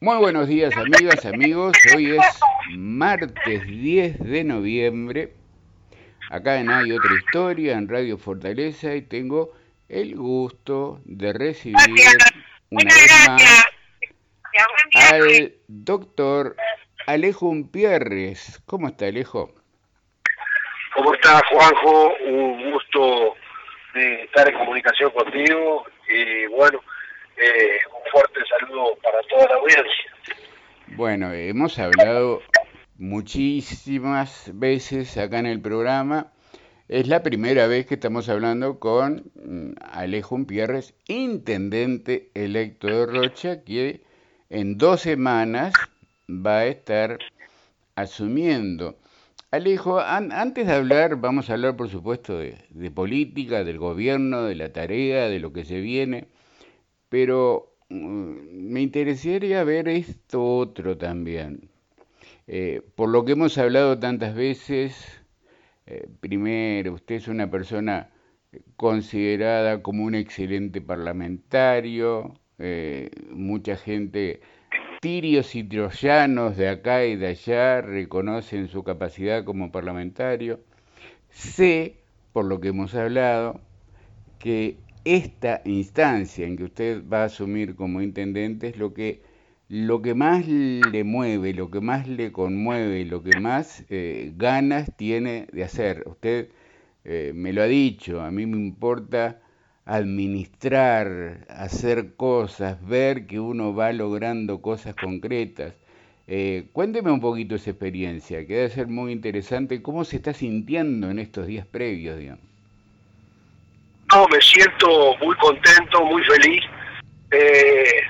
Muy buenos días amigas, amigos. Hoy es martes 10 de noviembre. Acá en Hay Otra Historia, en Radio Fortaleza, y tengo el gusto de recibir una vez más al doctor Alejo Umpierres. ¿Cómo está Alejo? ¿Cómo está Juanjo? Un gusto de estar en comunicación contigo y bueno, eh, un fuerte saludo para toda la audiencia. Bueno, hemos hablado muchísimas veces acá en el programa. Es la primera vez que estamos hablando con mm, Alejo Pierres, intendente electo de Rocha, que en dos semanas va a estar asumiendo. Alejo, antes de hablar, vamos a hablar por supuesto de política, del gobierno, de la tarea, de lo que se viene. Pero mm, me interesaría ver esto otro también. Eh, por lo que hemos hablado tantas veces, eh, primero, usted es una persona considerada como un excelente parlamentario, eh, mucha gente, tirios y troyanos de acá y de allá, reconocen su capacidad como parlamentario. Sé, por lo que hemos hablado, que esta instancia en que usted va a asumir como intendente es lo que, lo que más le mueve, lo que más le conmueve, lo que más eh, ganas tiene de hacer. Usted eh, me lo ha dicho, a mí me importa administrar, hacer cosas, ver que uno va logrando cosas concretas. Eh, cuénteme un poquito esa experiencia, que debe ser muy interesante. ¿Cómo se está sintiendo en estos días previos, digamos? No, me siento muy contento, muy feliz. Eh,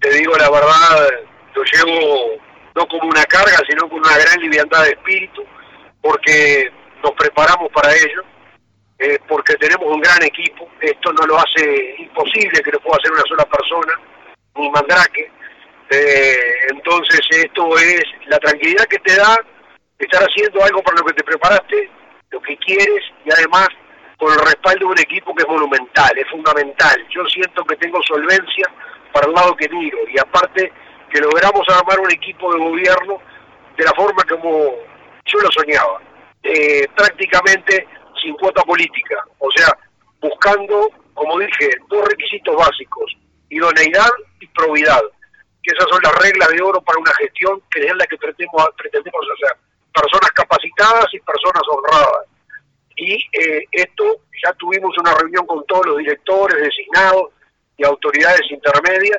te digo la verdad, lo llevo no como una carga, sino con una gran liviandad de espíritu, porque nos preparamos para ello, eh, porque tenemos un gran equipo. Esto no lo hace imposible que lo pueda hacer una sola persona, ni mandrake. Eh, entonces esto es la tranquilidad que te da estar haciendo algo para lo que te preparaste, lo que quieres y además con el respaldo de un equipo que es monumental, es fundamental. Yo siento que tengo solvencia para el lado que miro y aparte que logramos armar un equipo de gobierno de la forma como yo lo soñaba, eh, prácticamente sin cuota política, o sea, buscando, como dije, dos requisitos básicos, idoneidad y probidad, que esas son las reglas de oro para una gestión que es la que pretendemos, pretendemos hacer, personas capacitadas y personas honradas y eh, esto ya tuvimos una reunión con todos los directores designados y autoridades intermedias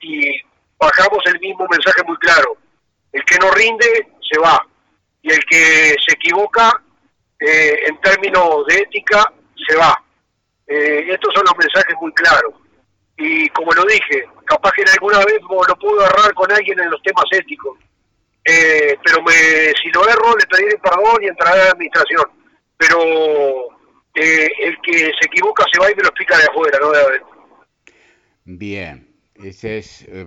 y bajamos el mismo mensaje muy claro. El que no rinde se va y el que se equivoca eh, en términos de ética se va. Eh, estos son los mensajes muy claros. Y como lo dije, capaz que alguna vez lo puedo agarrar con alguien en los temas éticos. pero me, si lo erro, le pediré perdón y entraré a la administración pero eh, el que se equivoca se va y me lo explica de afuera, no de adentro. Bien, esa es eh,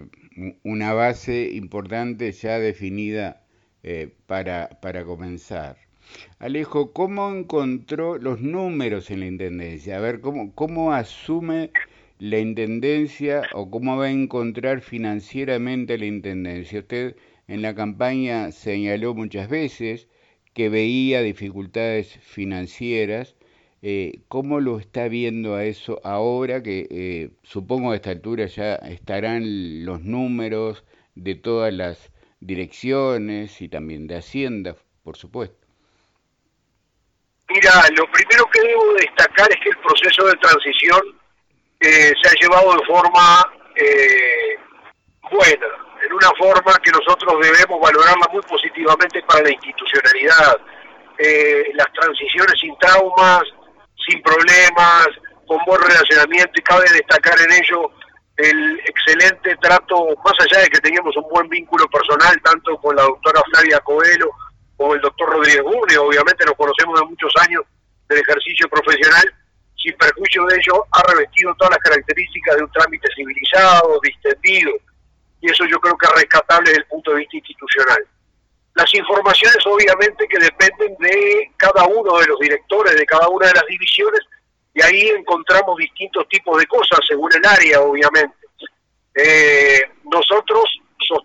una base importante ya definida eh, para, para comenzar. Alejo, ¿cómo encontró los números en la Intendencia? A ver, ¿cómo, cómo asume la Intendencia o cómo va a encontrar financieramente la Intendencia? Usted en la campaña señaló muchas veces que veía dificultades financieras. Eh, ¿Cómo lo está viendo a eso ahora que eh, supongo a esta altura ya estarán los números de todas las direcciones y también de Hacienda, por supuesto? Mira, lo primero que debo destacar es que el proceso de transición eh, se ha llevado de forma buena en una forma que nosotros debemos valorarla muy positivamente para la institucionalidad. Eh, las transiciones sin traumas, sin problemas, con buen relacionamiento y cabe destacar en ello el excelente trato, más allá de que teníamos un buen vínculo personal tanto con la doctora Flavia Coelho como el doctor Rodríguez Gurri, obviamente nos conocemos de muchos años del ejercicio profesional, sin perjuicio de ello ha revestido todas las características de un trámite civilizado, distendido, y eso yo creo que es rescatable desde el punto de vista institucional. Las informaciones obviamente que dependen de cada uno de los directores, de cada una de las divisiones, y ahí encontramos distintos tipos de cosas según el área, obviamente. Eh, nosotros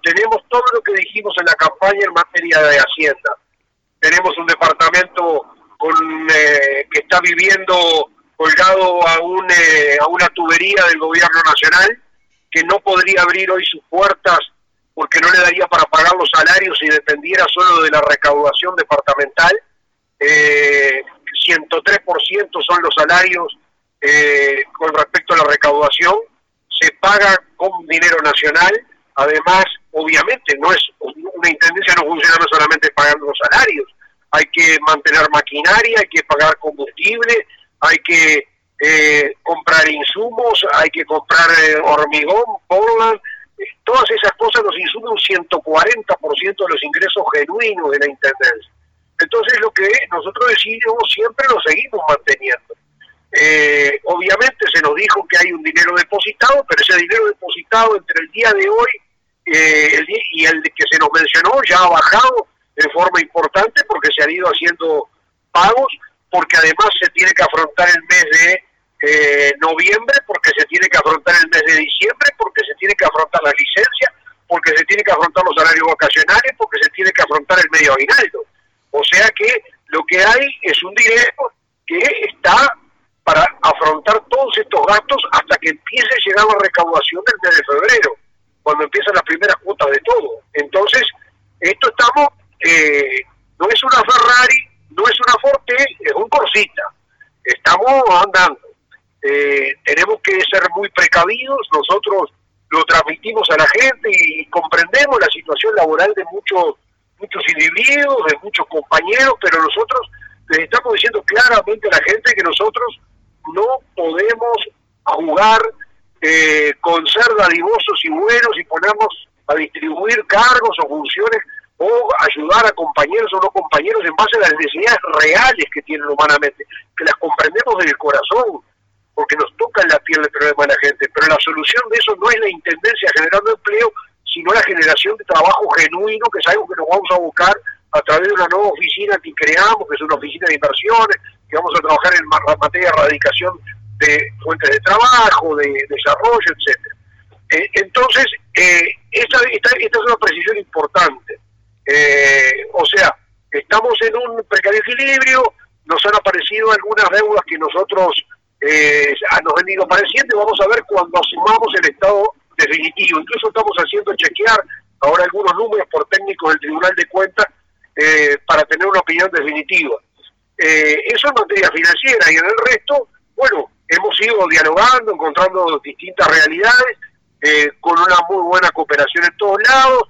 tenemos todo lo que dijimos en la campaña en materia de Hacienda. Tenemos un departamento con, eh, que está viviendo colgado a, un, eh, a una tubería del gobierno nacional, que no podría abrir hoy sus puertas porque no le daría para pagar los salarios si dependiera solo de la recaudación departamental. Eh, 103% son los salarios eh, con respecto a la recaudación, se paga con dinero nacional, además, obviamente, no es una intendencia no funciona solamente pagando los salarios, hay que mantener maquinaria, hay que pagar combustible, hay que eh, comprar insumos, hay que comprar eh, hormigón, Portland, todas esas cosas nos insumen un 140% de los ingresos genuinos de la Intendencia. Entonces lo que nosotros decidimos siempre lo seguimos manteniendo. Eh, obviamente se nos dijo que hay un dinero depositado, pero ese dinero depositado entre el día de hoy eh, y el que se nos mencionó ya ha bajado de forma importante porque se han ido haciendo pagos, porque además se tiene que afrontar el mes de eh, noviembre, porque se tiene que afrontar el mes de diciembre, porque se tiene que afrontar la licencia, porque se tiene que afrontar los salarios vacacionales, porque se tiene que afrontar el medio aguinaldo. O sea que lo que hay es un dinero que está para afrontar todos estos gastos hasta que empiece a llegar la recaudación del mes de febrero, cuando empiezan las primeras cuotas de todo. Entonces, esto estamos, eh, no es una Ferrari, no es una Forte, es un Corsita. Estamos andando. Eh, tenemos que ser muy precavidos, nosotros lo transmitimos a la gente y comprendemos la situación laboral de muchos muchos individuos, de muchos compañeros, pero nosotros les estamos diciendo claramente a la gente que nosotros no podemos jugar eh, con ser dadivosos y buenos y ponernos a distribuir cargos o funciones o ayudar a compañeros o no compañeros en base a las necesidades reales que tienen humanamente, que las comprendemos desde el corazón, porque nos toca en la piel el problema de la gente, pero la solución de eso no es la intendencia generando empleo, sino la generación de trabajo genuino, que es algo que nos vamos a buscar a través de una nueva oficina que creamos, que es una oficina de inversiones, que vamos a trabajar en materia de erradicación de fuentes de trabajo, de desarrollo, etcétera. Eh, entonces, eh, esta, esta, es una precisión importante. Eh, o sea, estamos en un precario equilibrio, nos han aparecido algunas deudas que nosotros nos han ido apareciendo y vamos a ver cuando asumamos el estado definitivo. Incluso estamos haciendo chequear ahora algunos números por técnicos del Tribunal de Cuentas eh, para tener una opinión definitiva. Eh, eso en materia financiera y en el resto, bueno, hemos ido dialogando, encontrando distintas realidades, eh, con una muy buena cooperación en todos lados,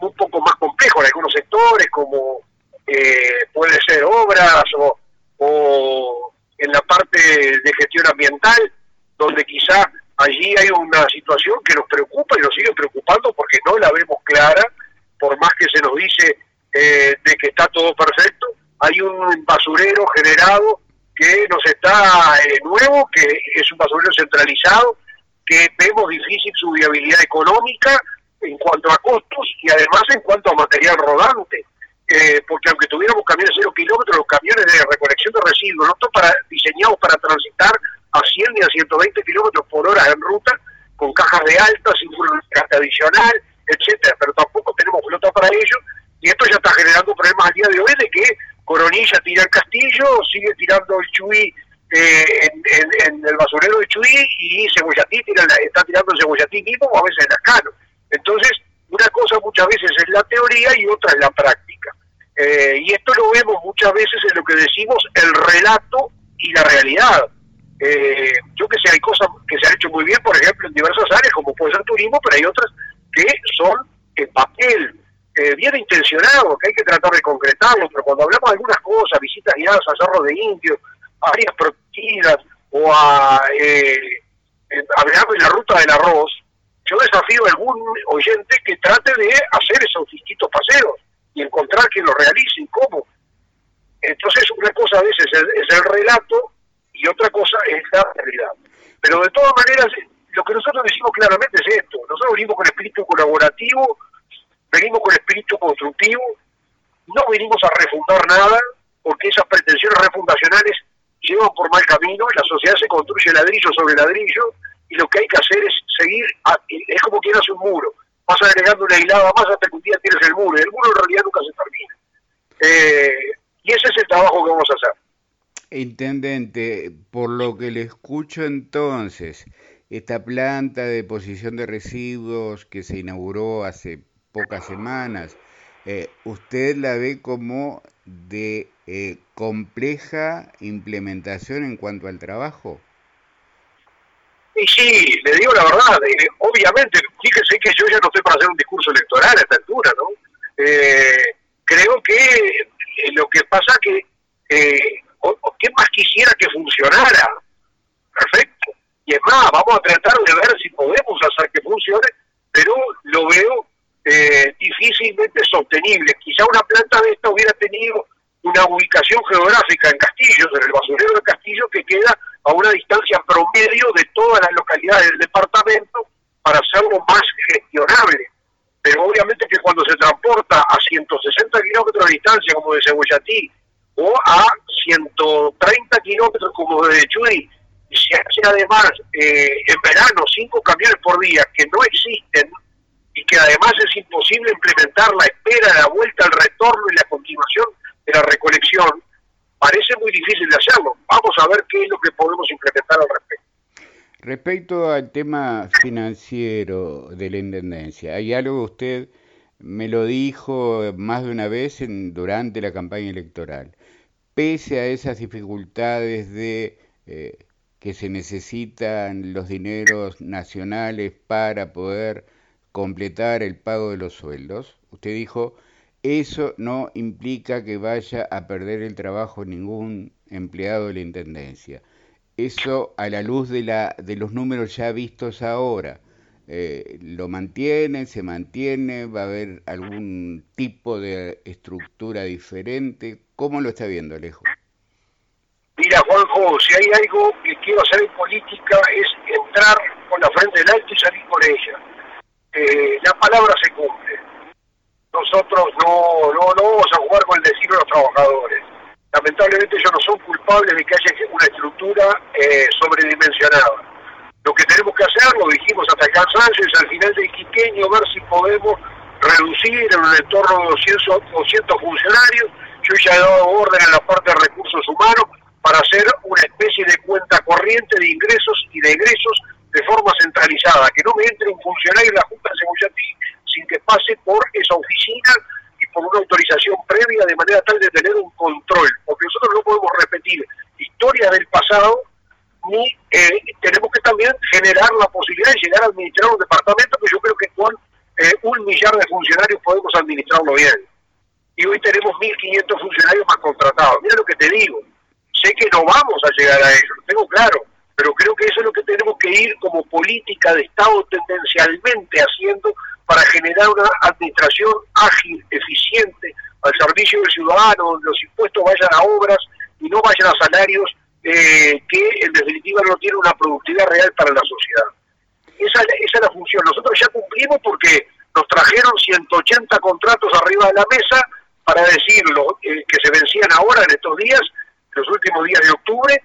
un poco más complejo en algunos sectores, como puede ser obras o en la parte de gestión ambiental, donde quizá allí hay una situación que nos preocupa y nos sigue preocupando porque no la vemos clara, por más que se nos dice eh, de que está todo perfecto, hay un basurero generado que nos está eh, nuevo, que es un basurero centralizado, que vemos difícil su viabilidad económica en cuanto a costos y además en cuanto a material rodante. Eh, porque aunque tuviéramos camiones cero kilómetros, los camiones de recolección de residuos no están diseñados para transitar a 100 y a 120 kilómetros por hora en ruta, con cajas de alta, sin gasto adicional, etcétera, pero tampoco tenemos flota para ello, y esto ya está generando problemas al día de hoy de que Coronilla tira el castillo, sigue tirando el Chuy eh, en, el basurero de Chuy y Cebollatí tira, está tirando el Cebollatí mismo o a veces el Ascano. Entonces, una cosa muchas veces es la teoría y otra es la práctica. Eh, y esto lo vemos muchas veces en lo que decimos el relato y la realidad. Eh, yo que sé, hay cosas que se han hecho muy bien, por ejemplo, en diversas áreas, como puede ser turismo, pero hay otras que son en papel, eh, bien intencionado, que hay que tratar de concretarlo, pero cuando hablamos de algunas cosas, visitas guiadas a Cerro de Indio, áreas protegidas o a eh, de la ruta del arroz, yo desafío a algún oyente que trate de hacer esos distintos paseos y encontrar quien lo realice y cómo. Entonces, una cosa a veces es el relato y otra cosa es la realidad. Pero de todas maneras, lo que nosotros decimos claramente es esto. Nosotros venimos con espíritu colaborativo, venimos con espíritu constructivo, no venimos a refundar nada, porque esas pretensiones refundacionales llevan por mal camino, la sociedad se construye ladrillo sobre ladrillo, y lo que hay que hacer es seguir, es como quien hace un muro, vas agregando una hilada más hasta que un día tienes el muro, el muro en realidad nunca se termina. Eh, y ese es el trabajo que vamos a hacer. Intendente, por lo que le escucho entonces, esta planta de deposición de residuos que se inauguró hace pocas semanas, eh, ¿usted la ve como de eh, compleja implementación en cuanto al trabajo? Y sí, le digo la verdad, eh, obviamente, fíjese que yo ya no estoy para hacer un discurso electoral a esta altura, ¿no? creo que lo que pasa que, ¿qué más quisiera que funcionara? Perfecto. Y es más, vamos a tratar de ver si podemos hacer que funcione, pero lo veo eh, difícilmente sostenible. Quizá una planta de esta hubiera tenido una ubicación geográfica en Castillo, en el basurero de Castillo, que queda a una distancia promedio de todas las localidades del departamento para hacerlo más gestionable. Pero obviamente que cuando se transporta a 160 kilómetros de distancia, como de Cebollatí, o a 130 kilómetros como de Chuy, y se hace además eh, en verano cinco camiones por día que no existen y que además es imposible implementar la espera, la vuelta, el retorno y la continuación la recolección, parece muy difícil de hacerlo. Vamos a ver qué es lo que podemos implementar al respecto. Respecto al tema financiero de la Intendencia, hay algo que usted me lo dijo más de una vez en, durante la campaña electoral. Pese a esas dificultades de eh, que se necesitan los dineros nacionales para poder completar el pago de los sueldos. Usted dijo, eso no implica que vaya a perder el trabajo ningún empleado de la Intendencia. Eso a la luz de, la, de los números ya vistos ahora, eh, ¿lo mantiene, se mantiene? ¿Va a haber algún tipo de estructura diferente? ¿Cómo lo está viendo, Alejo? Mira, Juanjo, si hay algo que quiero hacer en política es entrar con la frente del alto y salir con ella eh, la palabra se cumple. Nosotros no, no, no vamos a jugar con el destino de los trabajadores. Lamentablemente ellos no son culpables de que haya una estructura eh, sobredimensionada. Lo que tenemos que hacer, lo dijimos hasta el cansancio, es al final del quiqueño ver si podemos reducir en un entorno de 200, 200 funcionarios. Yo ya he dado orden en la parte de recursos humanos para hacer una especie de cuenta corriente de ingresos y de egresos de forma centralizada, que no me entre un funcionario en la Junta de Seguridad sin que pase por esa oficina y por una autorización previa de manera tal de tener un control, porque nosotros no podemos repetir historia del pasado ni eh, tenemos que también generar la posibilidad de llegar a administrar un departamento que yo creo que con eh, un millar de funcionarios podemos administrarlo bien. Y hoy tenemos 1.500 funcionarios más contratados. Mira lo que te digo. Sé que no vamos a llegar a eso, lo tengo claro pero creo que eso es lo que tenemos que ir como política de Estado tendencialmente haciendo para generar una administración ágil, eficiente, al servicio del ciudadano, donde los impuestos vayan a obras y no vayan a salarios eh, que en definitiva no tienen una productividad real para la sociedad. Esa, esa es la función. Nosotros ya cumplimos porque nos trajeron 180 contratos arriba de la mesa para decirlo, eh, que se vencían ahora en estos días, los últimos días de octubre,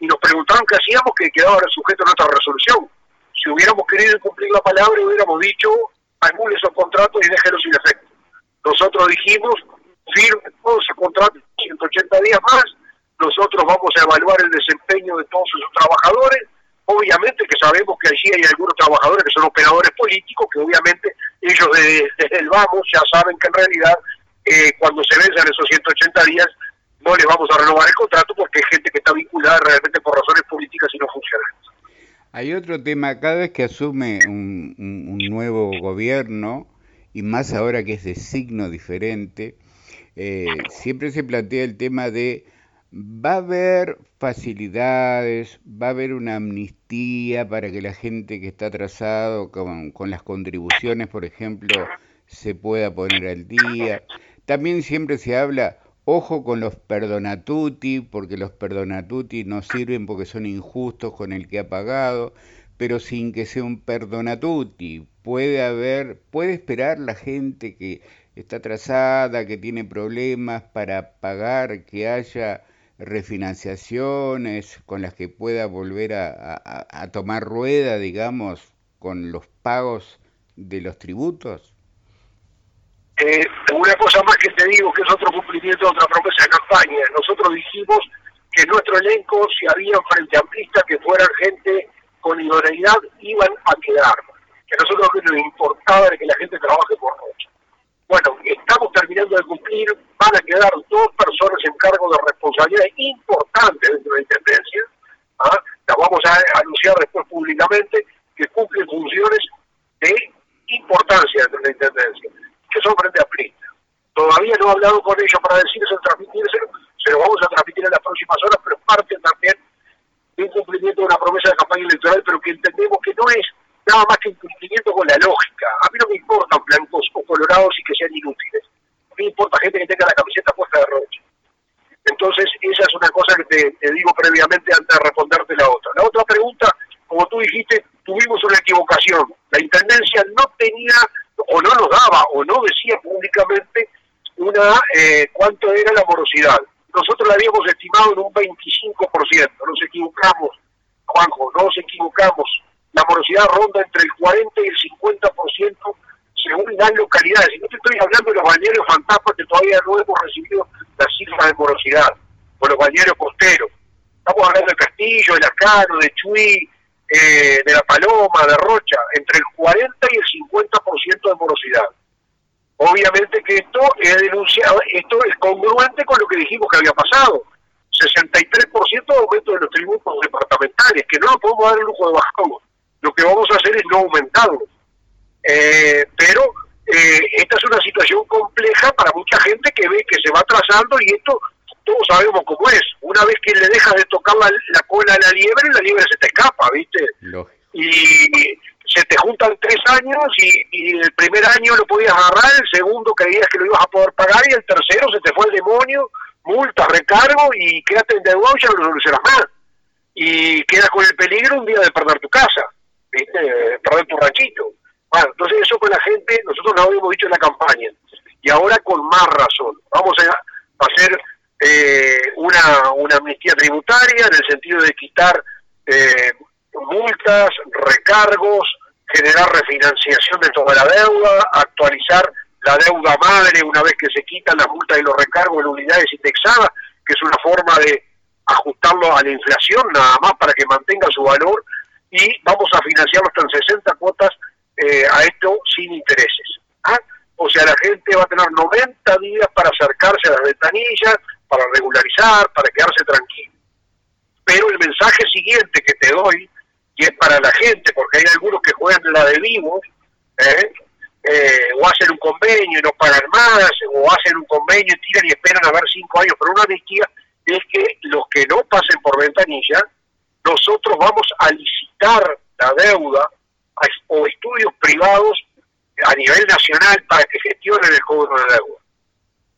y nos preguntaron qué hacíamos, que quedaba sujeto a nuestra resolución. Si hubiéramos querido cumplir la palabra, hubiéramos dicho, anule esos contratos y déjelos sin efecto. Nosotros dijimos, firme todos esos contratos 180 días más, nosotros vamos a evaluar el desempeño de todos esos trabajadores, obviamente que sabemos que allí hay algunos trabajadores que son operadores políticos, que obviamente ellos desde, el vamos ya saben que en realidad eh, cuando se venzan esos 180 días no les vamos a renovar el contrato porque hay gente que está vinculada realmente por razones políticas y no funcionales. Hay otro tema, cada vez que asume un, nuevo gobierno, y más ahora que es de signo diferente, eh, siempre se plantea el tema de va a haber facilidades, va a haber una amnistía para que la gente que está atrasado con, con las contribuciones, por ejemplo, se pueda poner al día. También siempre se habla Ojo con los perdonatuti, porque los perdonatuti no sirven porque son injustos con el que ha pagado, pero sin que sea un perdonatuti. Puede haber, puede esperar la gente que está atrasada, que tiene problemas para pagar, que haya refinanciaciones con las que pueda volver a, a tomar rueda, digamos, con los pagos de los tributos? Eh, una cosa más que te digo, que es otro cumplimiento de otra promesa de campaña. Nosotros dijimos que nuestro elenco, si había frente amplistas que fueran gente con idoneidad, iban a quedar. Que a nosotros lo que nos importaba era que la gente trabaje por noche. Bueno, estamos terminando de cumplir, van a quedar dos personas en cargo de responsabilidades importantes dentro de la Intendencia. ¿ah? Las vamos a anunciar después públicamente, que cumplen funciones de importancia dentro de la Intendencia que son frente a Prista. Todavía no he hablado con ellos para decirles transmitírselo, se lo vamos a transmitir en las próximas horas, pero parte también de un cumplimiento de una promesa de campaña electoral, pero que entendemos que no es nada más que un cumplimiento con la lógica. A mí no me importan blancos o colorados y que sean inútiles. A mí me importa gente que tenga la camiseta puesta de rocha. Entonces, esa es una cosa que te, te, digo previamente antes de responderte la otra. La otra pregunta, como tú dijiste, tuvimos una equivocación. La Intendencia no tenía o no nos daba o no decía públicamente eh, cuánto era la morosidad. Nosotros la habíamos estimado en un 25%, nos equivocamos, Juanjo, no nos equivocamos. La morosidad ronda entre el 40 y el 50% según las localidades. Y no te estoy hablando de los balnearios fantasmas que todavía no hemos recibido las cifras de morosidad, o los balnearios costeros. Estamos hablando de Castillo, de Lacano, de Chuy, eh, de la Paloma, de Rocha, entre el 40 y el 50% de morosidad. Obviamente que esto es denunciado, esto es congruente con lo que dijimos que había pasado. 63% de aumento de los tributos departamentales, que no nos podemos dar el lujo de bajarlo. Lo que vamos a hacer es no aumentarlo. Eh, pero eh, esta es una situación compleja para mucha gente que ve que se va atrasando y esto todos sabemos cómo es. Una vez que le dejas de tocar la, cola a la liebre, la liebre se te escapa, ¿viste? Y se te juntan tres años y, el primer año lo podías agarrar, el segundo creías que lo ibas a poder pagar y el tercero se te fue el demonio, multa, recargo y quedaste endeudado y ya no lo solucionas más. Y quedas con el peligro un día de perder tu casa, ¿viste? perder tu ranchito. Bueno, entonces eso con la gente, nosotros lo habíamos dicho en la campaña y ahora con más razón. Vamos a hacer eh, una, una amnistía tributaria en el sentido de quitar eh, multas, recargos, generar refinanciación de toda la deuda, actualizar la deuda madre una vez que se quitan las multas y los recargos en unidades indexadas, que es una forma de ajustarlo a la inflación nada más para que mantenga su valor y vamos a financiarlo hasta en 60 cuotas eh, a esto sin intereses. ¿ah? O sea, la gente va a tener 90 días para acercarse a las ventanillas, para regularizar, para quedarse tranquilo. Pero el mensaje siguiente que te doy, y es para la gente, porque hay algunos que juegan la de vivo, ¿eh? Eh, o hacen un convenio y no pagan más, o hacen un convenio y tiran y esperan a ver cinco años por una amnistía, es que los que no pasen por ventanilla, nosotros vamos a licitar la deuda o estudios privados a nivel nacional para que gestionen el cobro de deuda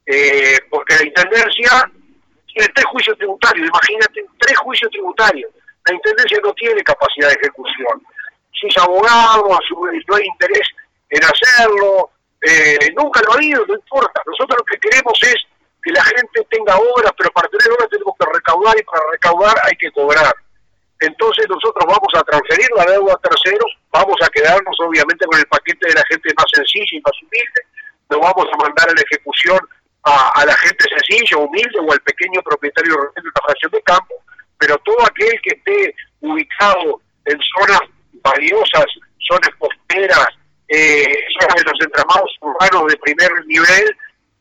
eh, porque la Intendencia tiene tres juicios tributarios, imagínate, tres juicios tributarios. La Intendencia no tiene capacidad de ejecución. Si es abogado, a su vez no hay interés en hacerlo, eh, nunca lo ha habido, no importa. Nosotros lo que queremos es que la gente tenga obras, pero para tener obras tenemos que recaudar y para recaudar hay que cobrar. Entonces nosotros vamos a transferir la deuda a terceros, vamos a quedarnos obviamente con el paquete de la gente más sencilla y más humilde, nos vamos a mandar a la ejecución a, la gente sencilla, humilde o al pequeño propietario de una fracción de campo, pero todo aquel que esté ubicado en zonas valiosas, zonas costeras, eh, zonas de los entramados urbanos de primer nivel,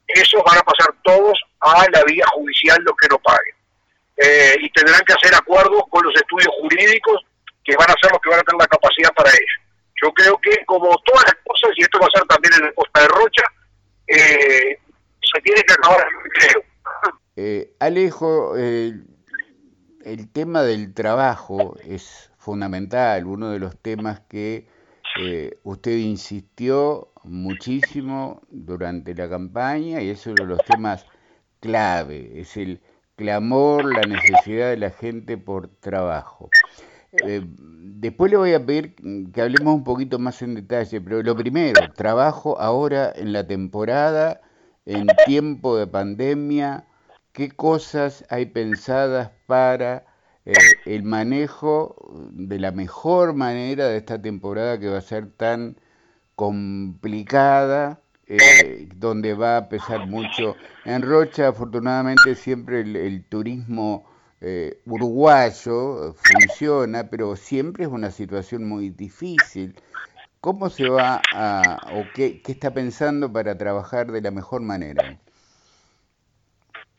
esos van a pasar todos a la vía judicial los que no paguen. Eh, y tendrán que hacer acuerdos con los estudios jurídicos que van a ser los que van a tener la capacidad para ello. Yo creo que como todas las cosas, y esto va a ser también en la costa de Rocha, eh, tiene que acabar eh, Alejo, el tema del trabajo es fundamental, uno de los temas que eh, usted insistió muchísimo durante la campaña y es uno de los temas clave, es el clamor, la necesidad de la gente por trabajo. Eh, después le voy a pedir que hablemos un poquito más en detalle, pero lo primero, trabajo ahora en la temporada en tiempo de pandemia, qué cosas hay pensadas para eh, el manejo de la mejor manera de esta temporada que va a ser tan complicada, eh, donde va a pesar mucho. En Rocha, afortunadamente, siempre el, turismo eh, uruguayo funciona, pero siempre es una situación muy difícil. ¿Cómo se va a, o qué, qué está pensando para trabajar de la mejor manera?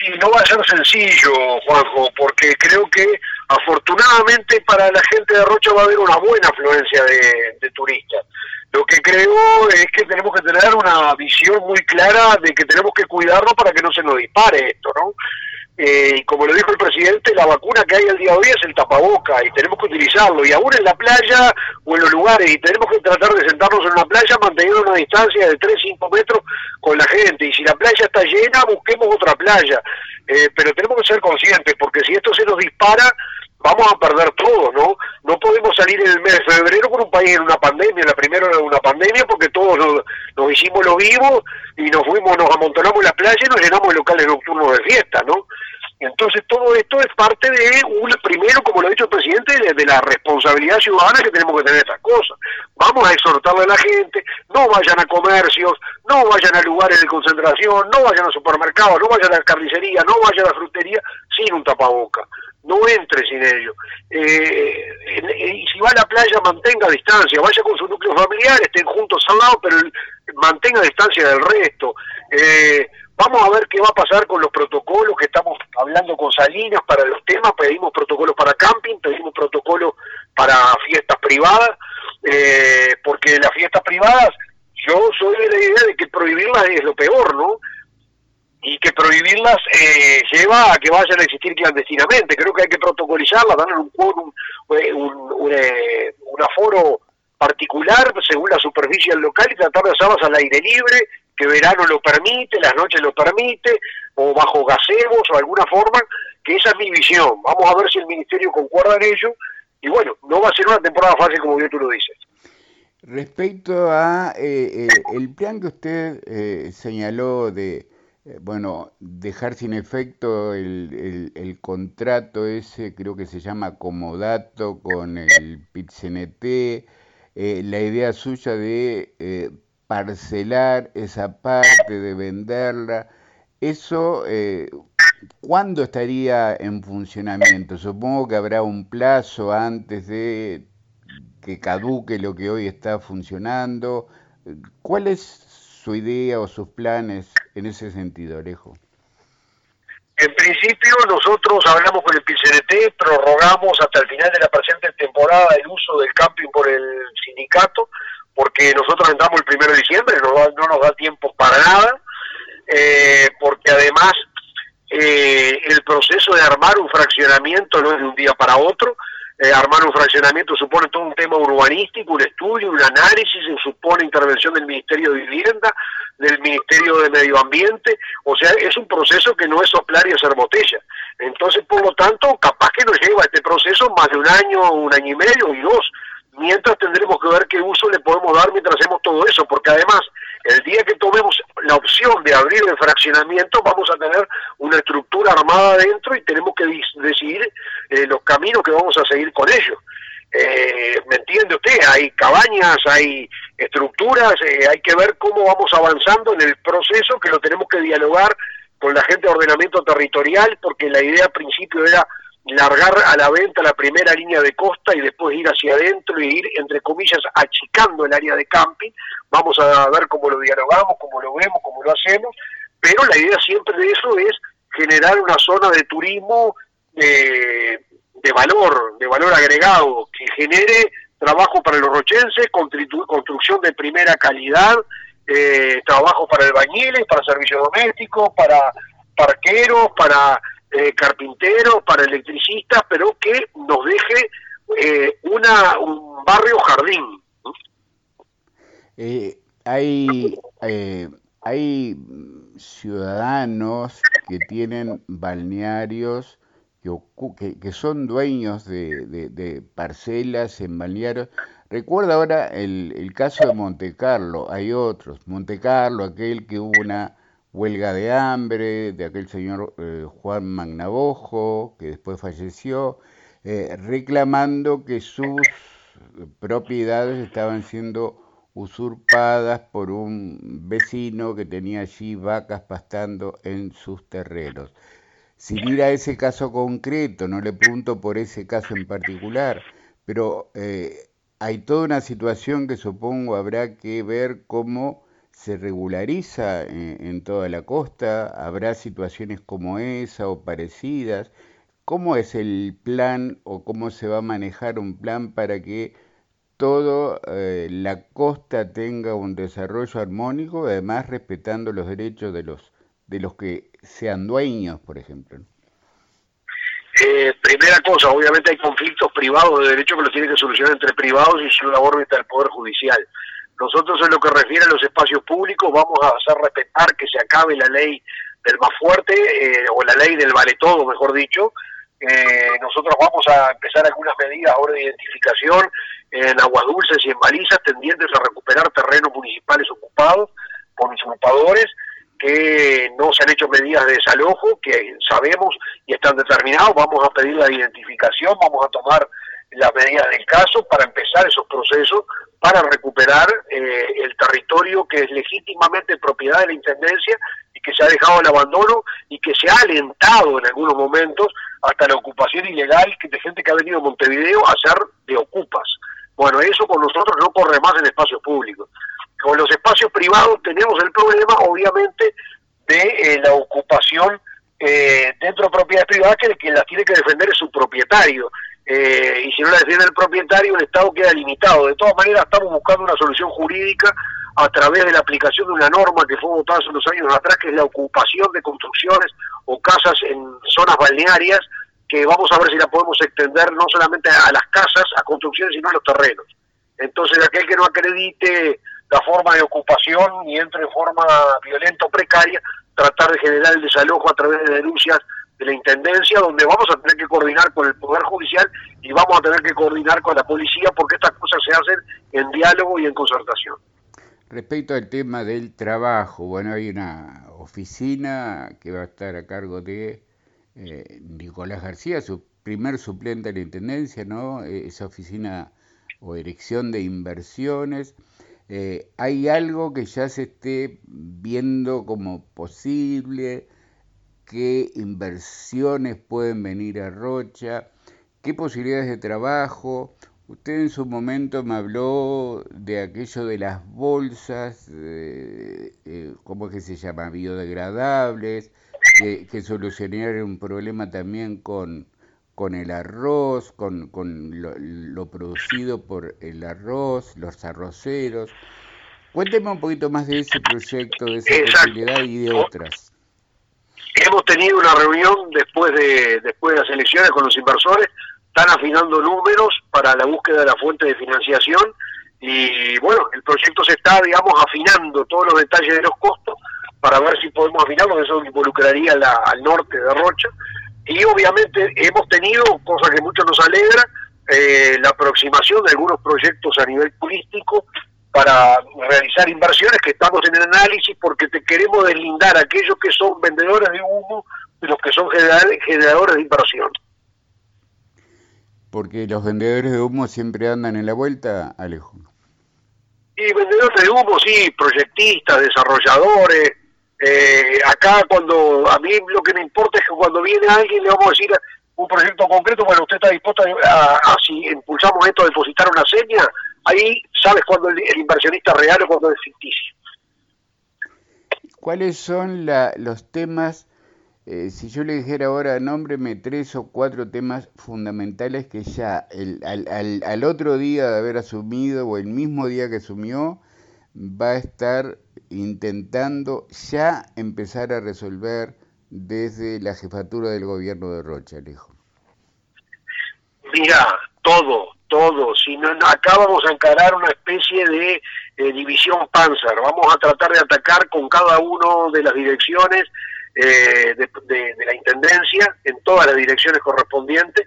Y no va a ser sencillo, Juanjo, porque creo que afortunadamente para la gente de Rocha va a haber una buena afluencia de, turistas. Lo que creo es que tenemos que tener una visión muy clara de que tenemos que cuidarnos para que no se nos dispare esto, ¿no? Eh, y como lo dijo el presidente, la vacuna que hay al día de hoy es el tapaboca y tenemos que utilizarlo. Y aún en la playa o en los lugares, y tenemos que tratar de sentarnos en una playa manteniendo una distancia de 3-5 metros con la gente. Y si la playa está llena, busquemos otra playa. Eh, pero tenemos que ser conscientes, porque si esto se nos dispara, vamos a perder todo, ¿no? No podemos salir en el mes de febrero con un país en una pandemia, la primera era una pandemia, porque todos nos, nos hicimos lo vivos y nos fuimos, nos amontonamos en la playa y nos llenamos de locales nocturnos de fiesta, ¿no? Entonces todo esto es parte de, un, primero, como lo ha dicho el presidente, de, la responsabilidad ciudadana que tenemos que tener estas cosas. Vamos a exhortarle a la gente, no vayan a comercios, no vayan a lugares de concentración, no vayan a supermercados, no vayan a la carnicería, no vayan a la frutería sin un tapaboca. No entre sin ello. Eh, y si va a la playa, mantenga distancia, vaya con su núcleo familiar, estén juntos al lado, pero mantenga distancia del resto. Eh, Vamos a ver qué va a pasar con los protocolos que estamos hablando con Salinas para los temas. Pedimos protocolos para camping, pedimos protocolos para fiestas privadas, eh, porque las fiestas privadas, yo soy de la idea de que prohibirlas es lo peor, ¿no? Y que prohibirlas eh, lleva a que vayan a existir clandestinamente. Creo que hay que protocolizarlas, darle un un, eh, un, un, un aforo particular según la superficie del local y tratar de hacerlas al aire libre que verano lo permite, las noches lo permite, o bajo gazebos o alguna forma, que esa es mi visión. Vamos a ver si el Ministerio concuerda en ello, y bueno, no va a ser una temporada fácil como bien tú lo dices. Respecto a eh, eh, el plan que usted eh, señaló de, bueno, dejar sin efecto el, contrato ese, creo que se llama comodato con el PIT-CNT, la idea suya de parcelar esa parte, de venderla, eso, eh, ¿cuándo estaría en funcionamiento? Supongo que habrá un plazo antes de que caduque lo que hoy está funcionando. ¿Cuál es su idea o sus planes en ese sentido, Alejo? En principio nosotros hablamos con el PCNT, prorrogamos hasta el final de la presente temporada el uso del camping por el sindicato, porque nosotros entramos el primero de diciembre, no, no nos da tiempo para nada, eh, porque además eh, el proceso de armar un fraccionamiento no es de un día para otro, eh, armar un fraccionamiento supone todo un tema urbanístico, un estudio, un análisis, supone intervención del Ministerio de Vivienda, del Ministerio de Medio Ambiente, o sea, es un proceso que no es soplar y hacer botella. Entonces, por lo tanto, capaz que nos lleva este proceso más de un año, un año y medio y dos, mientras tendremos que ver qué uso le podemos dar mientras hacemos todo eso, porque además el día que tomemos la opción de abrir el fraccionamiento vamos a tener una estructura armada adentro y tenemos que decidir eh, los caminos que vamos a seguir con ellos. Eh, ¿Me entiende usted? Hay cabañas, hay estructuras, eh, hay que ver cómo vamos avanzando en el proceso, que lo tenemos que dialogar con la gente de ordenamiento territorial, porque la idea al principio era largar a la venta la primera línea de costa y después ir hacia adentro y ir, entre comillas, achicando el área de camping. Vamos a ver cómo lo dialogamos, cómo lo vemos, cómo lo hacemos, pero la idea siempre de eso es generar una zona de turismo de, de valor, de valor agregado, que genere trabajo para los rochenses, construcción de primera calidad, eh, trabajo para albañiles, para servicios domésticos, para parqueros, para eh, carpinteros, para electricistas, pero que nos deje eh, una, un barrio jardín. Eh, hay, hay ciudadanos que tienen balnearios que, que son dueños de, de, parcelas en balnearios. Recuerda ahora el, el caso de Monte Carlo, hay otros. Monte Carlo, aquel que hubo una huelga de hambre de aquel señor eh, Juan Magnabojo, que después falleció, eh, reclamando que sus propiedades estaban siendo usurpadas por un vecino que tenía allí vacas pastando en sus terrenos. Sin ir a ese caso concreto, no le pregunto por ese caso en particular, pero eh, hay toda una situación que supongo habrá que ver cómo se regulariza en, toda la costa, habrá situaciones como esa o parecidas. ¿Cómo es el plan o cómo se va a manejar un plan para que toda eh, la costa tenga un desarrollo armónico, además respetando los derechos de los de los que sean dueños, por ejemplo? Eh, primera cosa, obviamente hay conflictos privados de derecho que los tiene que solucionar entre privados y su la órbita del Poder Judicial. Nosotros en lo que refiere a los espacios públicos vamos a hacer respetar que se acabe la ley del más fuerte eh, o la ley del vale todo, mejor dicho. Eh, nosotros vamos a empezar algunas medidas ahora de identificación en aguas dulces y en balizas tendientes a recuperar terrenos municipales ocupados por usurpadores que no se han hecho medidas de desalojo, que sabemos y están determinados, vamos a pedir la identificación, vamos a tomar las medidas del caso para empezar esos procesos para recuperar eh, el territorio que es legítimamente propiedad de la Intendencia y que se ha dejado al abandono y que se ha alentado en algunos momentos hasta la ocupación ilegal de gente que ha venido a Montevideo a ser de ocupas. Bueno, eso con nosotros no corre más en espacios públicos. Con los espacios privados tenemos el problema, obviamente, de eh, la ocupación eh, dentro de propiedades privadas que quien las tiene que defender es su propietario. Eh, y si no la defiende el propietario, el Estado queda limitado. De todas maneras, estamos buscando una solución jurídica a través de la aplicación de una norma que fue votada hace unos años atrás, que es la ocupación de construcciones o casas en zonas balnearias, que vamos a ver si la podemos extender no solamente a las casas, a construcciones, sino a los terrenos. Entonces, aquel que no acredite la forma de ocupación y entre en forma violenta o precaria, tratar de generar el desalojo a través de denuncias de la Intendencia, donde vamos a tener que coordinar con el Poder Judicial y vamos a tener que coordinar con la policía porque estas cosas se hacen en diálogo y en concertación. Respecto al tema del trabajo, bueno, hay una oficina que va a estar a cargo de eh, Nicolás García, su primer suplente de la Intendencia, ¿no? Esa oficina o dirección de inversiones eh, ¿Hay algo que ya se esté viendo como posible? ¿Qué inversiones pueden venir a Rocha? ¿Qué posibilidades de trabajo? Usted en su momento me habló de aquello de las bolsas, eh, ¿cómo es que se llama? Biodegradables, que, que solucionarían un problema también con, con el arroz, con, con lo, producido por el arroz, los arroceros. Cuénteme un poquito más de ese proyecto, de esa posibilidad y de otras. Hemos tenido una reunión después de, después de las elecciones con los inversores, están afinando números para la búsqueda de la fuente de financiación y bueno, el proyecto se está, digamos, afinando todos los detalles de los costos para ver si podemos afinarlo, eso involucraría al norte de Rocha, y obviamente hemos tenido, cosa que mucho nos alegra, eh, la aproximación de algunos proyectos a nivel turístico para realizar inversiones que estamos en el análisis porque te queremos deslindar aquellos que son vendedores de humo de los que son generadores de inversión. Porque los vendedores de humo siempre andan en la vuelta, Alejo. Y vendedores de humo, sí, proyectistas, desarrolladores, eh, acá cuando a mí lo que me importa es que cuando viene alguien le vamos a decir un proyecto concreto, bueno, usted está dispuesto a, si impulsamos esto, a depositar una seña, ahí sabes cuando el, inversionista es real o cuando es ficticio. ¿Cuáles son los temas, eh, si yo le dijera ahora, nómbreme tres o cuatro temas fundamentales que ya el, al, al otro día de haber asumido o el mismo día que asumió, va a estar intentando ya empezar a resolver desde la jefatura del gobierno de Rocha, Alejo? Mira, todo, todo. Si no, acá vamos a encarar una especie de división Panzer. Vamos a tratar de atacar con cada una de las direcciones eh, de, la Intendencia, en todas las direcciones correspondientes.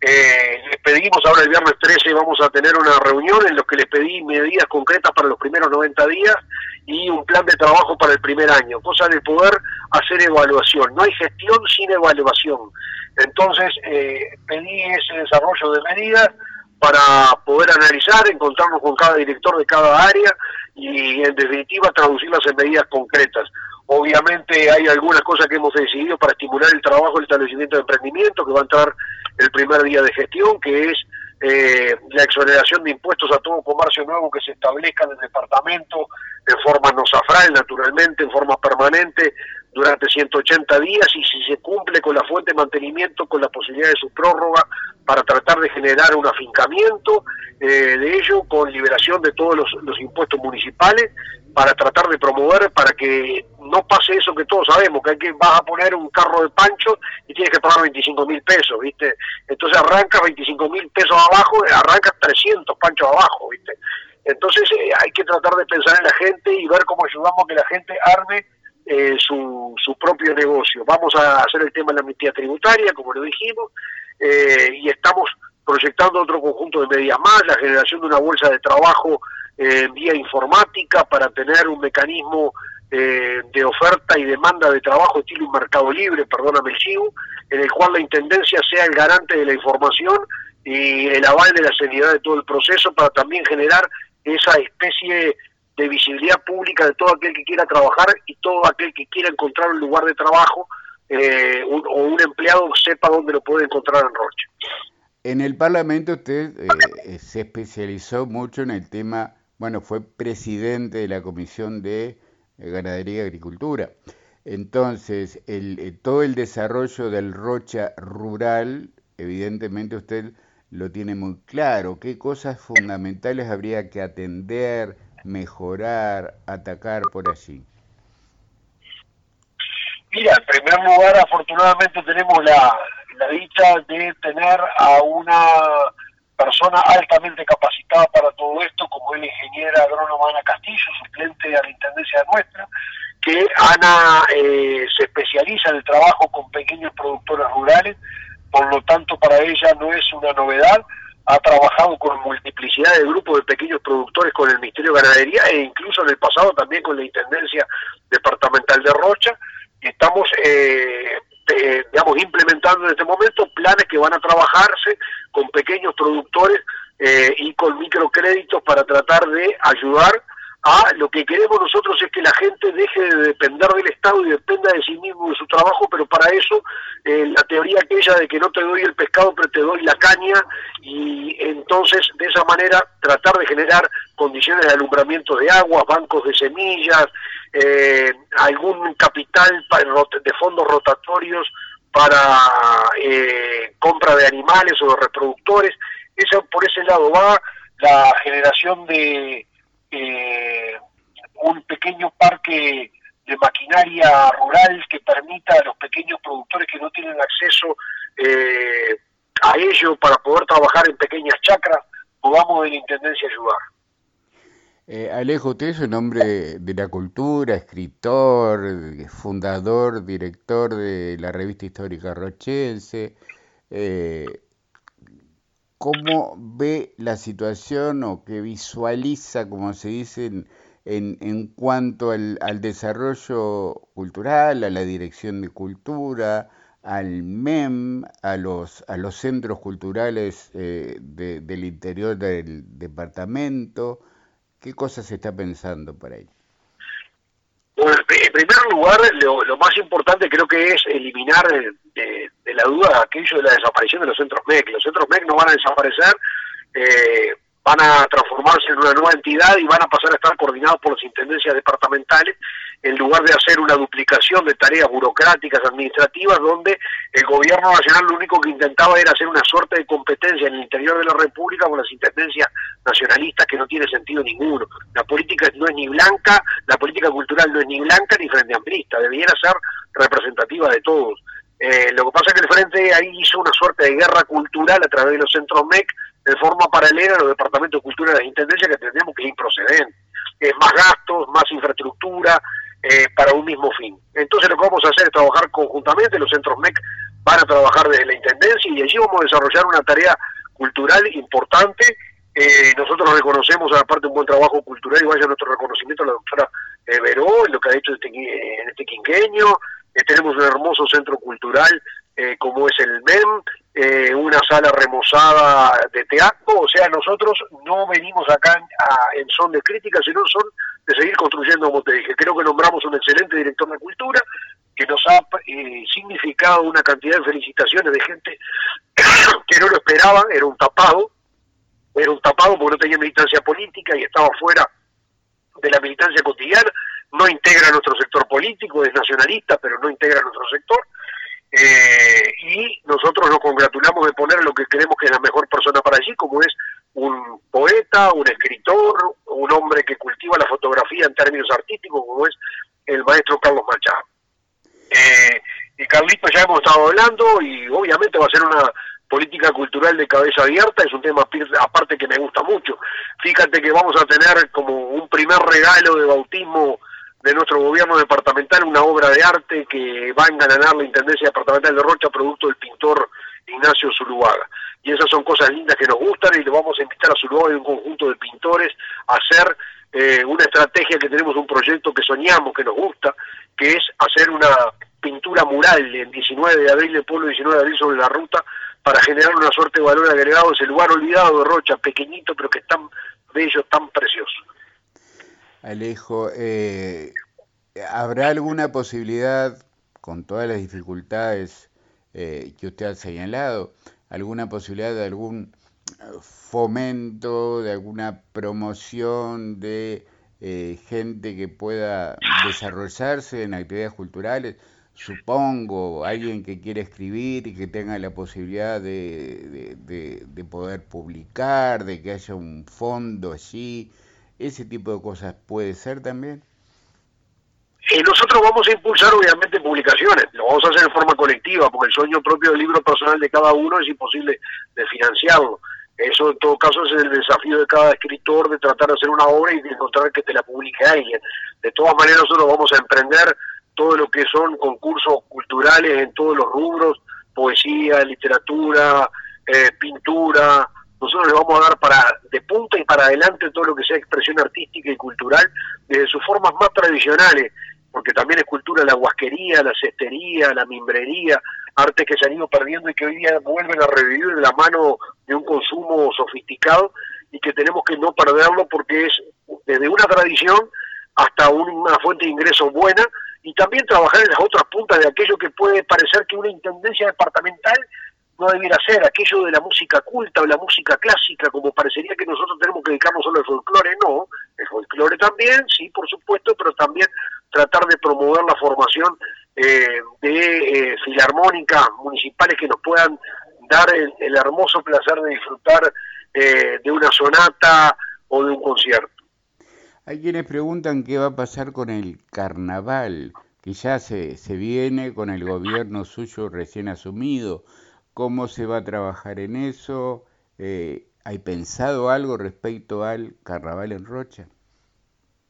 Eh, les pedimos ahora el viernes 13 vamos a tener una reunión en la que les pedí medidas concretas para los primeros 90 días y un plan de trabajo para el primer año, cosa de poder hacer evaluación. No hay gestión sin evaluación. Entonces, eh, pedí ese desarrollo de medidas, para poder analizar, encontrarnos con cada director de cada área y en definitiva traducirlas en medidas concretas. Obviamente hay algunas cosas que hemos decidido para estimular el trabajo del establecimiento de emprendimiento, que va a entrar el primer día de gestión, que es eh, la exoneración de impuestos a todo comercio nuevo que se establezca en el departamento en forma no safral, naturalmente, en forma permanente, durante 180 días y si se cumple con la fuente de mantenimiento, con la posibilidad de su prórroga para tratar de generar un afincamiento eh, de ello con liberación de todos los, impuestos municipales para tratar de promover para que no pase eso que todos sabemos, que hay que vas a poner un carro de pancho y tienes que pagar 25 mil pesos, ¿viste? Entonces arrancas 25 mil pesos abajo, arrancas 300 panchos abajo, ¿viste? Entonces eh, hay que tratar de pensar en la gente y ver cómo ayudamos a que la gente arme eh, su, su propio negocio. Vamos a hacer el tema de la amnistía tributaria, como lo dijimos, eh, y estamos proyectando otro conjunto de medidas más, la generación de una bolsa de trabajo eh, vía informática para tener un mecanismo eh, de oferta y demanda de trabajo estilo un mercado libre, perdóname el chivo, en el cual la Intendencia sea el garante de la información y el aval de la seriedad de todo el proceso para también generar esa especie de visibilidad pública de todo aquel que quiera trabajar y todo aquel que quiera encontrar un lugar de trabajo eh, o un empleado sepa dónde lo puede encontrar en Rocha. En el Parlamento usted eh, eh, se especializó mucho en el tema, bueno, fue presidente de la Comisión de Ganadería y Agricultura. Entonces, el, todo el desarrollo del Rocha rural, evidentemente usted lo tiene muy claro. ¿Qué cosas fundamentales habría que atender, mejorar, atacar por allí? Mira, en primer lugar, afortunadamente tenemos la, dicha de tener a una persona altamente capacitada para todo esto, como es la ingeniera agrónoma Ana Castillo, suplente a la intendencia nuestra, que Ana eh, se especializa en el trabajo con pequeños productores rurales, por lo tanto para ella no es una novedad, ha trabajado con multiplicidad de grupos de pequeños productores con el Ministerio de Ganadería e incluso en el pasado también con la Intendencia Departamental de Rocha. Estamos, eh, digamos, implementando en este momento planes que van a trabajarse con pequeños productores eh, y con microcréditos para tratar de ayudar a lo que queremos nosotros es que la gente deje de depender del Estado y dependa de sí mismo de su trabajo, pero para eso eh, la teoría aquella de que no te doy el pescado pero te doy la caña y entonces de esa manera tratar de generar condiciones de alumbramiento de aguas, bancos de semillas, eh, algún capital de fondos rotatorios para eh, compra de animales o de reproductores, eso por ese lado va la generación de eh, un pequeño parque de maquinaria rural que permita a los pequeños productores que no tienen acceso eh, a ello para poder trabajar en pequeñas chacras, podamos de la Intendencia ayudar. Eh, Alejo, usted es un hombre de la cultura, escritor, fundador, director de la revista histórica Rochense. Eh, cómo ve la situación o que visualiza, como se dice, en, cuanto al, desarrollo cultural, a la dirección de cultura, al MEM, a los, a los centros culturales eh, del interior del departamento. ¿Qué cosas se está pensando para ello? Bueno, en primer lugar, lo, más importante creo que es eliminar de, la duda aquello de la desaparición de los centros MEC. Los centros MEC no van a desaparecer, eh, van a transformarse en una nueva entidad y van a pasar a estar coordinados por las intendencias departamentales en lugar de hacer una duplicación de tareas burocráticas, administrativas, donde el gobierno nacional lo único que intentaba era hacer una suerte de competencia en el interior de la República con las intendencias nacionalistas que no tiene sentido ninguno. La política no es ni blanca, la política cultural no es ni blanca ni frente amplista, debiera ser representativa de todos. Eh, lo que pasa es que el Frente ahí hizo una suerte de guerra cultural a través de los centros MEC de forma paralela a los departamentos de cultura de las intendencias que tenemos que ir improcedente. Es más gastos, más infraestructura, eh, para un mismo fin. Entonces lo que vamos a hacer es trabajar conjuntamente, los centros MEC van a trabajar desde la Intendencia y allí vamos a desarrollar una tarea cultural importante. Eh, nosotros reconocemos aparte un buen trabajo cultural y vaya nuestro reconocimiento a la doctora eh, Veró en lo que ha hecho este, en este quinqueño. tenemos un hermoso centro cultural como es el MEM, eh, una sala remozada de teatro, o sea, nosotros no venimos acá en, son de crítica, sino son de seguir construyendo, como te dije. Creo que nombramos un excelente director de cultura, que nos ha eh, significado una cantidad de felicitaciones de gente que no lo esperaba, era un tapado, era un tapado porque no tenía militancia política y estaba fuera de la militancia cotidiana, no integra nuestro sector político, es nacionalista, pero no integra nuestro sector. Eh, y nosotros nos congratulamos de poner lo que creemos que es la mejor persona para allí, como es un poeta, un escritor, un hombre que cultiva la fotografía en términos artísticos, como es el maestro Carlos Machado. Eh, y Carlito ya hemos estado hablando y obviamente va a ser una política cultural de cabeza abierta, es un tema aparte que me gusta mucho. Fíjate que vamos a tener como un primer regalo de bautismo de nuestro gobierno departamental una obra de arte que va a enganar la Intendencia Departamental de Rocha, producto del pintor Ignacio Zuluaga. Y esas son cosas lindas que nos gustan y le vamos a invitar a Zuluaga y un conjunto de pintores a hacer eh, una estrategia que tenemos, un proyecto que soñamos, que nos gusta, que es hacer una pintura mural en 19 de abril, el pueblo 19 de abril sobre la ruta, para generar una suerte de valor agregado ese lugar olvidado de Rocha, pequeñito, pero que es tan bello, tan precioso. Alejo, eh, ¿habrá alguna posibilidad, con todas las dificultades eh, que usted ha señalado, alguna posibilidad de algún fomento, de alguna promoción de eh, gente que pueda desarrollarse en actividades culturales? supongo, alguien que quiere escribir y que tenga la posibilidad de, de, poder publicar, de que haya un fondo allí, ese tipo de cosas puede ser también. Eh, nosotros vamos a impulsar obviamente publicaciones, lo vamos a hacer de forma colectiva, porque el sueño propio del libro personal de cada uno es imposible de financiarlo. Eso en todo caso es el desafío de cada escritor de tratar de hacer una obra y de encontrar que te la publique alguien. De todas maneras nosotros vamos a emprender todo lo que son concursos culturales en todos los rubros, poesía, literatura, eh, pintura. Nosotros le vamos a dar para de punta y para adelante todo lo que sea expresión artística y cultural desde sus formas más tradicionales, porque también es cultura la huasquería, la cestería, la mimbrería, artes que se han ido perdiendo y que hoy día vuelven a revivir de la mano de un consumo sofisticado y que tenemos que no perderlo porque es desde una tradición hasta una fuente de ingresos buena y también trabajar en las otras puntas de aquello que puede parecer que una intendencia departamental no debiera ser, aquello de la música culta o la música clásica, como parecería que nosotros tenemos que dedicarnos solo al folclore, no, el folclore también, sí, por supuesto, pero también tratar de promover la formación eh, de eh, filarmónicas municipales que nos puedan dar el, hermoso placer de disfrutar eh, de una sonata o de un concierto. Hay quienes preguntan qué va a pasar con el carnaval, que ya se, se viene con el gobierno suyo recién asumido. ¿Cómo se va a trabajar en eso? Eh, ¿Hay pensado algo respecto al carnaval en Rocha?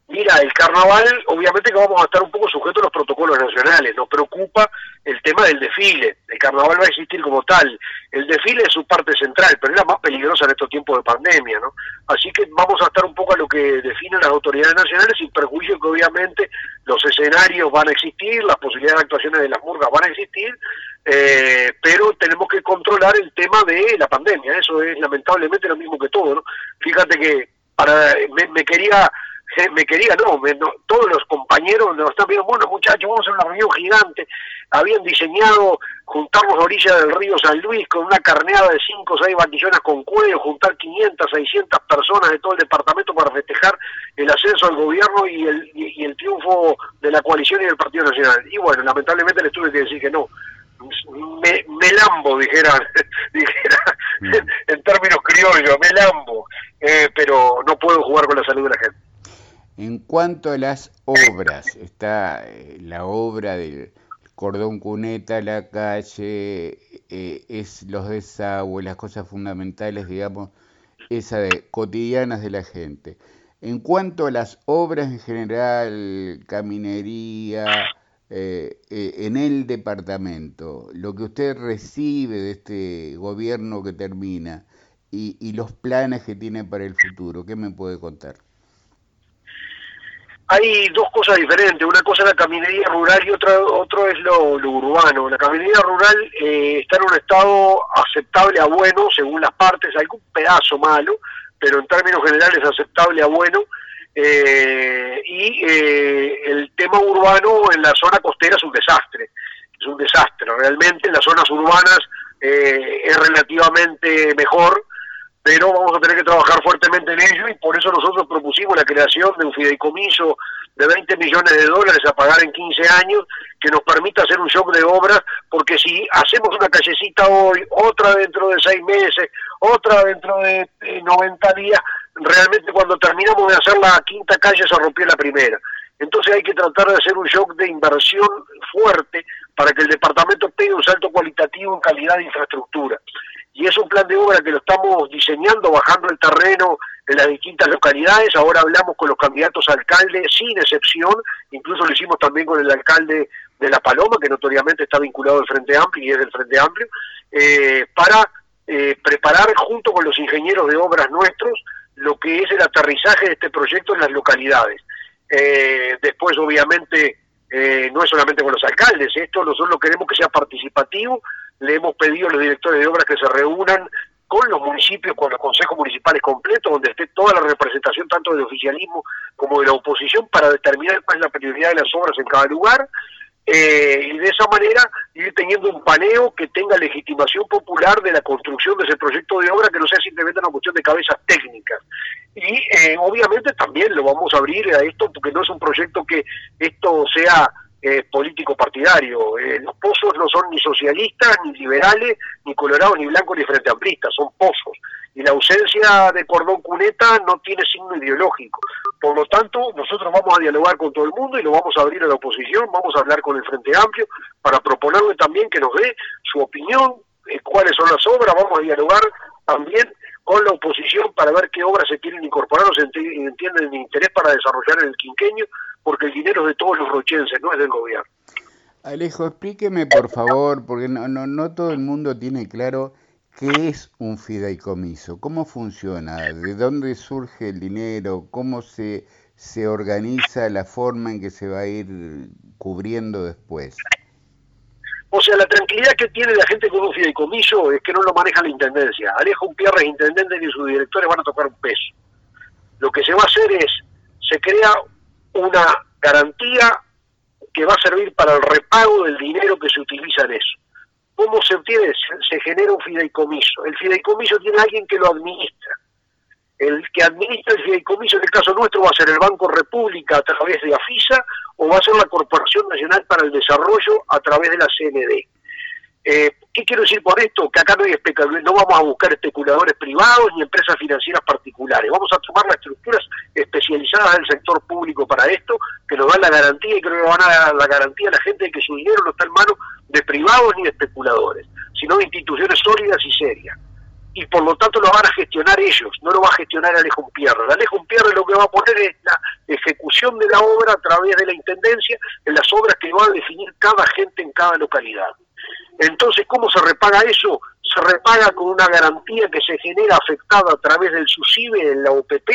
Mira, el carnaval, obviamente que vamos a estar un poco sujetos a los protocolos nacionales. Nos preocupa el tema del desfile. El carnaval va a existir como tal. El desfile es su parte central, pero es la más peligrosa en estos tiempos de pandemia, ¿no? Así que vamos a estar un poco a lo que definen las autoridades nacionales, sin perjuicio que obviamente los escenarios van a existir, las posibilidades de actuaciones de las murgas van a existir, eh, pero tenemos que controlar el tema de la pandemia. Eso es lamentablemente lo mismo que todo, ¿no? Fíjate que para me quería me quería, no, todos los compañeros nos están viendo, bueno muchachos, vamos a una reunión gigante, habían diseñado juntarnos a orilla del río San Luis con una carneada de 5 o 6 vaquillonas con cuello, juntar 500, 600 personas de todo el departamento para festejar el ascenso al gobierno y el, y, el triunfo de la coalición y del Partido Nacional. Y bueno, lamentablemente les tuve que decir que no, me, me lambo, dijera, dijera mm. en términos criollos, me lambo, eh, pero no puedo jugar con la salud de la gente. En cuanto a las obras, está eh, la obra del cordón cuneta, la calle, eh, es los desagües, las cosas fundamentales, digamos, esa de cotidianas de la gente. En cuanto a las obras en general, caminería, eh, en el departamento, lo que usted recibe de este gobierno que termina y los planes que tiene para el futuro, ¿qué me puede contar? Hay dos cosas diferentes. Una cosa es la caminería rural y otra otro es lo, urbano. La caminería rural eh, está en un estado aceptable a bueno, según las partes. Algún pedazo malo, pero en términos generales aceptable a bueno. Eh, y eh, el tema urbano en la zona costera es un desastre. Es un desastre. Realmente en las zonas urbanas es relativamente mejor pero vamos a tener que trabajar fuertemente en ello y por eso nosotros propusimos la creación de un fideicomiso de 20 millones de dólares a pagar en 15 años que nos permita hacer un shock de obras, porque si hacemos una callecita hoy, otra dentro de seis meses, otra dentro de 90 días, realmente cuando terminamos de hacer la quinta calle se rompió la primera. Entonces hay que tratar de hacer un shock de inversión fuerte para que el departamento pegue un salto cualitativo en calidad de infraestructura y es un plan de obra que lo estamos diseñando, bajando el terreno en las distintas localidades. Ahora hablamos con los candidatos a alcalde, sin excepción, incluso lo hicimos también con el alcalde de La Paloma, que notoriamente está vinculado al Frente Amplio y es del Frente Amplio, eh, para eh, preparar junto con los ingenieros de obras nuestros lo que es el aterrizaje de este proyecto en las localidades. Eh, después, obviamente, no es solamente con los alcaldes, esto nosotros lo queremos que sea participativo le hemos pedido a los directores de obras que se reúnan con los municipios, con los consejos municipales completos, donde esté toda la representación tanto del oficialismo como de la oposición para determinar cuál es la prioridad de las obras en cada lugar eh, y de esa manera ir teniendo un paneo que tenga legitimación popular de la construcción de ese proyecto de obra que no sea simplemente una cuestión de cabezas técnicas. Y eh, obviamente también lo vamos a abrir a esto porque no es un proyecto que esto sea eh, político partidario. Eh, los pozos no son ni socialistas, ni liberales, ni colorados, ni blancos, ni frente amplistas, son pozos. Y la ausencia de cordón cuneta no tiene signo ideológico. Por lo tanto, nosotros vamos a dialogar con todo el mundo y lo vamos a abrir a la oposición, vamos a hablar con el Frente Amplio para proponerle también que nos dé su opinión, eh, cuáles son las obras, vamos a dialogar también con la oposición para ver qué obras se quieren incorporar o se entienden el interés para desarrollar en el quinqueño, porque el dinero es de todos los rochenses, no es del gobierno. Alejo, explíqueme por favor, porque no, no, no todo el mundo tiene claro qué es un fideicomiso, cómo funciona, de dónde surge el dinero, cómo se, se organiza la forma en que se va a ir cubriendo después. O sea, la tranquilidad que tiene la gente con un fideicomiso es que no lo maneja la intendencia. Alejo Pierre, intendente, y sus directores van a tocar un peso. Lo que se va a hacer es, se crea una garantía que va a servir para el repago del dinero que se utiliza en eso. ¿Cómo se obtiene? Se, genera un fideicomiso. El fideicomiso tiene alguien que lo administra. El que administra el fideicomiso, en el caso nuestro, va a ser el Banco República a través de AFISA o va a ser la Corporación Nacional para el Desarrollo a través de la CND. Eh, ¿Qué quiero decir por esto? Que acá no, hay no vamos a buscar especuladores privados ni empresas financieras particulares. Vamos a tomar las estructuras especializadas del sector público para esto, que nos dan la garantía y que van a dar la garantía a la gente de que su dinero no está en manos de privados ni de especuladores, sino de instituciones sólidas y serias. Y por lo tanto lo van a gestionar ellos, no lo va a gestionar Alejo Pierre. Alejo Pierre lo que va a poner es la ejecución de la obra a través de la Intendencia en las obras que va a definir cada gente en cada localidad. Entonces, ¿cómo se repaga eso? Se repaga con una garantía que se genera afectada a través del SUSIBE en la OPP,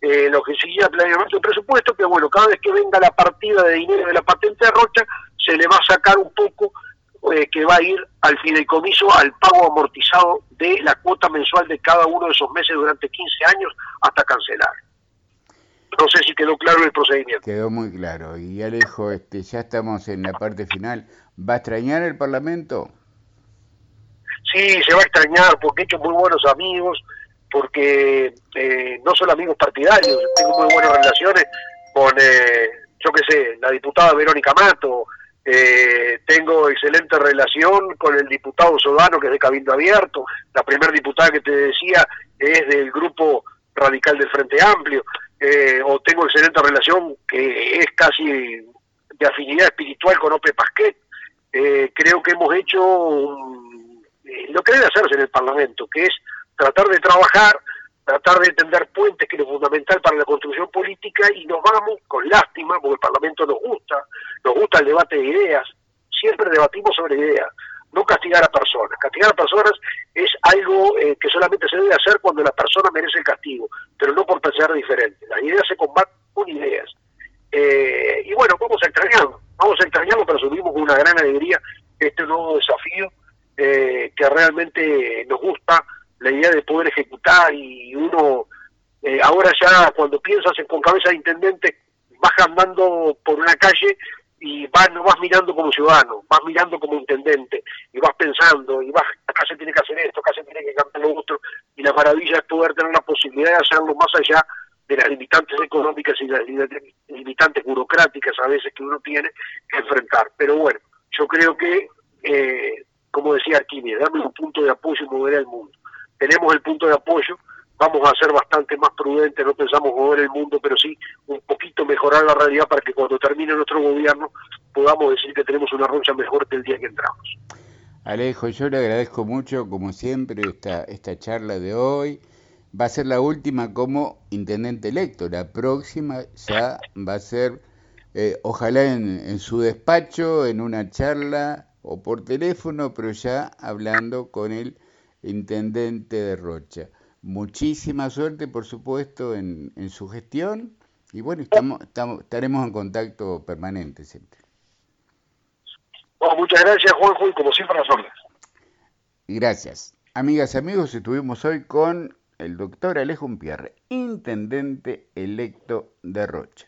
eh, lo que se llama planeamiento de presupuesto, que bueno, cada vez que venga la partida de dinero de la patente de Rocha, se le va a sacar un poco eh, que va a ir al fideicomiso, al pago amortizado de la cuota mensual de cada uno de esos meses durante 15 años hasta cancelar. No sé si quedó claro el procedimiento. Quedó muy claro. Y Alejo, este, ya estamos en la parte final. ¿Va a extrañar el Parlamento? Sí, se va a extrañar porque he hecho muy buenos amigos, porque eh, no son amigos partidarios, tengo muy buenas relaciones con, eh, yo qué sé, la diputada Verónica Mato, eh, tengo excelente relación con el diputado Sodano, que es de Cabildo Abierto, la primera diputada que te decía es del grupo radical del Frente Amplio. Eh, o tengo excelente relación que es casi de afinidad espiritual con Ope Pasquet. Eh, creo que hemos hecho eh, lo que debe hacerse en el Parlamento, que es tratar de trabajar, tratar de tender puentes, que es fundamental para la construcción política, y nos vamos con lástima, porque el Parlamento nos gusta, nos gusta el debate de ideas, siempre debatimos sobre ideas, no castigar a personas. Castigar a personas es algo eh, que solamente se debe hacer cuando la persona merece el castigo, pero no por pensar diferente. Las ideas se combaten con ideas. Eh, y bueno, vamos a extrañarlo, vamos a extrañarlo, pero subimos con una gran alegría este nuevo desafío eh, que realmente nos gusta, la idea de poder ejecutar y uno eh, ahora ya cuando piensas en, con cabeza de intendente vas andando por una calle y vas, no vas mirando como ciudadano, vas mirando como intendente y vas pensando y vas, acá se tiene que hacer esto, acá se tiene que cambiar lo otro y la maravilla es poder tener la posibilidad de hacerlo más allá de las limitantes económicas y las limitantes burocráticas a veces que uno tiene que enfrentar. Pero bueno, yo creo que, eh, como decía Arquímedes, darme un punto de apoyo y mover el mundo. Tenemos el punto de apoyo, vamos a ser bastante más prudentes, no pensamos mover el mundo, pero sí un poquito mejorar la realidad para que cuando termine nuestro gobierno podamos decir que tenemos una roncha mejor que el día que entramos. Alejo, yo le agradezco mucho, como siempre, esta, esta charla de hoy. Va a ser la última como intendente electo. La próxima ya va a ser, eh, ojalá en, en su despacho, en una charla o por teléfono, pero ya hablando con el intendente de Rocha muchísima suerte, por supuesto, en, en su gestión y bueno, estamos, estamos, estaremos en contacto permanente siempre. muchas gracias, Juanjo, y como siempre, las órdenes. Gracias. Amigas y amigos, estuvimos hoy con el doctor Alejo Pierre, intendente electo de Rocha.